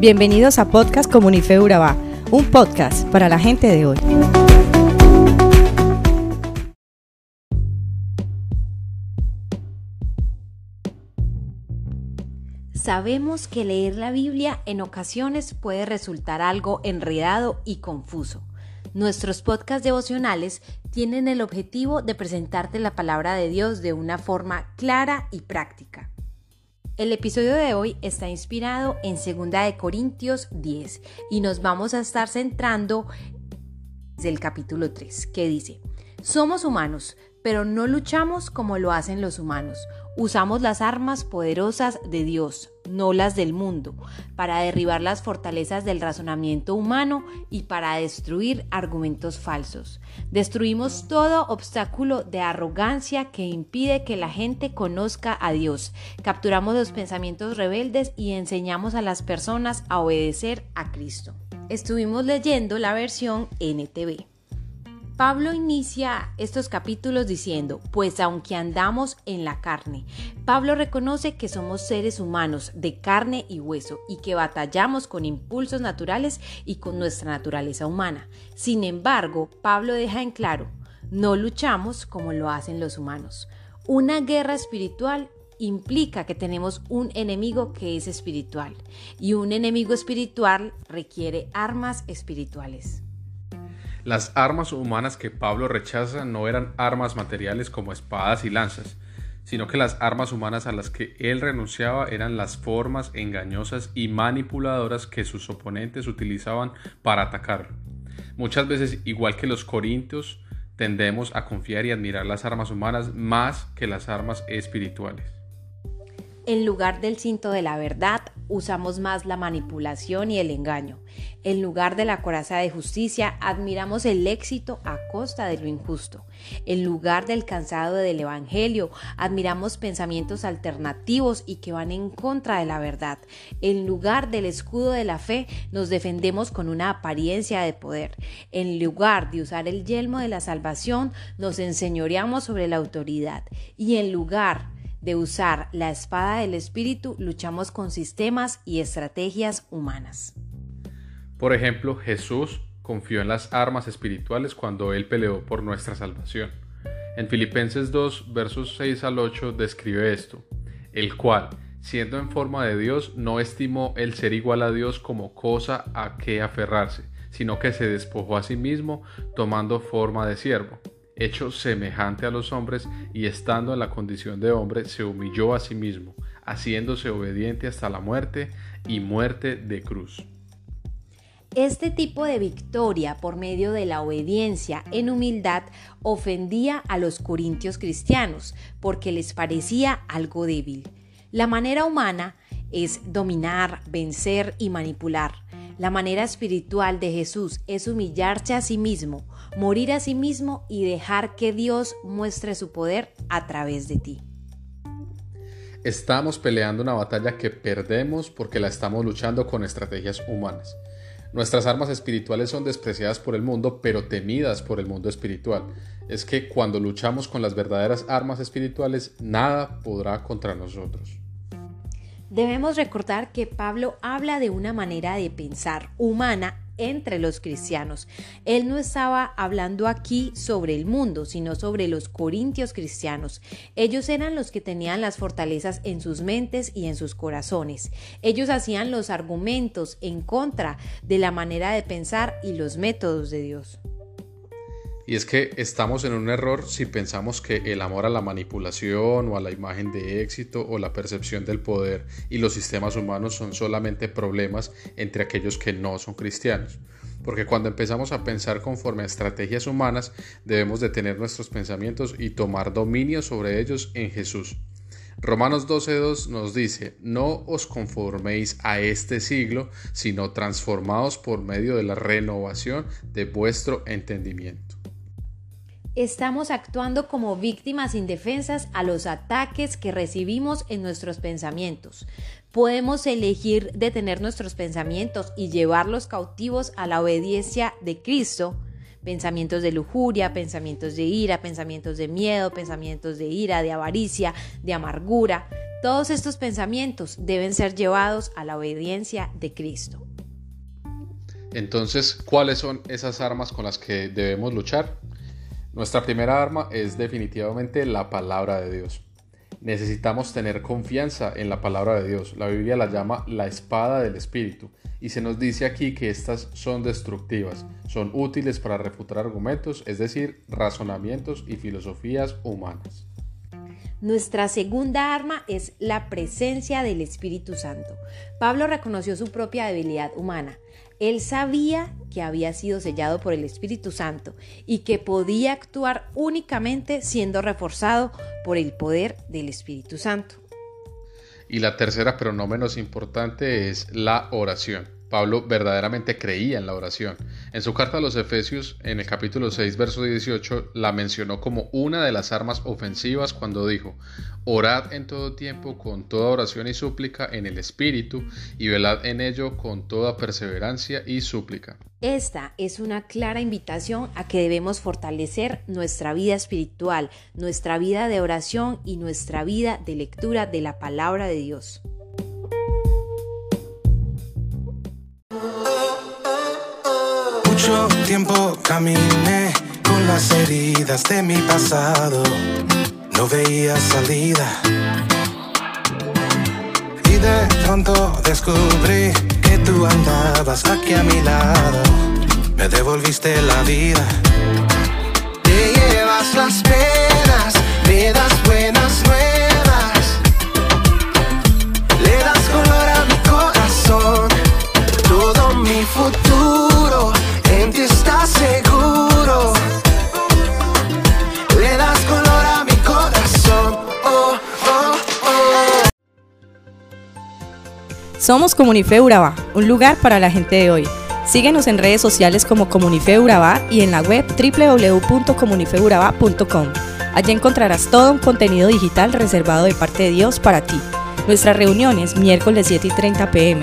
Bienvenidos a Podcast Comunife Urabá, un podcast para la gente de hoy. Sabemos que leer la Biblia en ocasiones puede resultar algo enredado y confuso. Nuestros podcasts devocionales tienen el objetivo de presentarte la palabra de Dios de una forma clara y práctica. El episodio de hoy está inspirado en 2 de Corintios 10 y nos vamos a estar centrando del capítulo 3, que dice: Somos humanos, pero no luchamos como lo hacen los humanos. Usamos las armas poderosas de Dios, no las del mundo, para derribar las fortalezas del razonamiento humano y para destruir argumentos falsos. Destruimos todo obstáculo de arrogancia que impide que la gente conozca a Dios. Capturamos los pensamientos rebeldes y enseñamos a las personas a obedecer a Cristo. Estuvimos leyendo la versión NTV. Pablo inicia estos capítulos diciendo, pues aunque andamos en la carne, Pablo reconoce que somos seres humanos de carne y hueso y que batallamos con impulsos naturales y con nuestra naturaleza humana. Sin embargo, Pablo deja en claro, no luchamos como lo hacen los humanos. Una guerra espiritual implica que tenemos un enemigo que es espiritual y un enemigo espiritual requiere armas espirituales. Las armas humanas que Pablo rechaza no eran armas materiales como espadas y lanzas, sino que las armas humanas a las que él renunciaba eran las formas engañosas y manipuladoras que sus oponentes utilizaban para atacar. Muchas veces, igual que los corintios, tendemos a confiar y admirar las armas humanas más que las armas espirituales. En lugar del cinto de la verdad, usamos más la manipulación y el engaño. En lugar de la coraza de justicia, admiramos el éxito a costa de lo injusto. En lugar del cansado del Evangelio, admiramos pensamientos alternativos y que van en contra de la verdad. En lugar del escudo de la fe, nos defendemos con una apariencia de poder. En lugar de usar el yelmo de la salvación, nos enseñoreamos sobre la autoridad. Y en lugar de usar la espada del espíritu, luchamos con sistemas y estrategias humanas. Por ejemplo, Jesús confió en las armas espirituales cuando él peleó por nuestra salvación. En Filipenses 2, versos 6 al 8 describe esto, el cual, siendo en forma de Dios, no estimó el ser igual a Dios como cosa a que aferrarse, sino que se despojó a sí mismo tomando forma de siervo hecho semejante a los hombres y estando en la condición de hombre, se humilló a sí mismo, haciéndose obediente hasta la muerte y muerte de cruz. Este tipo de victoria por medio de la obediencia en humildad ofendía a los corintios cristianos porque les parecía algo débil. La manera humana es dominar, vencer y manipular. La manera espiritual de Jesús es humillarse a sí mismo, morir a sí mismo y dejar que Dios muestre su poder a través de ti. Estamos peleando una batalla que perdemos porque la estamos luchando con estrategias humanas. Nuestras armas espirituales son despreciadas por el mundo, pero temidas por el mundo espiritual. Es que cuando luchamos con las verdaderas armas espirituales, nada podrá contra nosotros. Debemos recordar que Pablo habla de una manera de pensar humana entre los cristianos. Él no estaba hablando aquí sobre el mundo, sino sobre los corintios cristianos. Ellos eran los que tenían las fortalezas en sus mentes y en sus corazones. Ellos hacían los argumentos en contra de la manera de pensar y los métodos de Dios. Y es que estamos en un error si pensamos que el amor a la manipulación o a la imagen de éxito o la percepción del poder y los sistemas humanos son solamente problemas entre aquellos que no son cristianos. Porque cuando empezamos a pensar conforme a estrategias humanas, debemos detener nuestros pensamientos y tomar dominio sobre ellos en Jesús. Romanos 12.2 nos dice, no os conforméis a este siglo, sino transformaos por medio de la renovación de vuestro entendimiento estamos actuando como víctimas indefensas a los ataques que recibimos en nuestros pensamientos. Podemos elegir detener nuestros pensamientos y llevarlos cautivos a la obediencia de Cristo, pensamientos de lujuria, pensamientos de ira, pensamientos de miedo, pensamientos de ira, de avaricia, de amargura. Todos estos pensamientos deben ser llevados a la obediencia de Cristo. Entonces, ¿cuáles son esas armas con las que debemos luchar? Nuestra primera arma es definitivamente la palabra de Dios. Necesitamos tener confianza en la palabra de Dios. La Biblia la llama la espada del Espíritu y se nos dice aquí que estas son destructivas, son útiles para refutar argumentos, es decir, razonamientos y filosofías humanas. Nuestra segunda arma es la presencia del Espíritu Santo. Pablo reconoció su propia debilidad humana. Él sabía que había sido sellado por el Espíritu Santo y que podía actuar únicamente siendo reforzado por el poder del Espíritu Santo. Y la tercera, pero no menos importante, es la oración. Pablo verdaderamente creía en la oración. En su carta a los Efesios, en el capítulo 6, verso 18, la mencionó como una de las armas ofensivas cuando dijo, Orad en todo tiempo con toda oración y súplica en el Espíritu, y velad en ello con toda perseverancia y súplica. Esta es una clara invitación a que debemos fortalecer nuestra vida espiritual, nuestra vida de oración y nuestra vida de lectura de la palabra de Dios. Mucho tiempo caminé con las heridas de mi pasado. No veía salida. Y de pronto descubrí que tú andabas aquí a mi lado. Me devolviste la vida. Te llevas las penas, me das buenas nuevas. Le das color a mi corazón. Todo mi futuro Oh, oh, oh. Somos Comunife Urabá, un lugar para la gente de hoy. Síguenos en redes sociales como Comunife Urabá y en la web www.comunifeurabá.com. Allí encontrarás todo un contenido digital reservado de parte de Dios para ti. Nuestras reuniones miércoles 7 y 30 pm,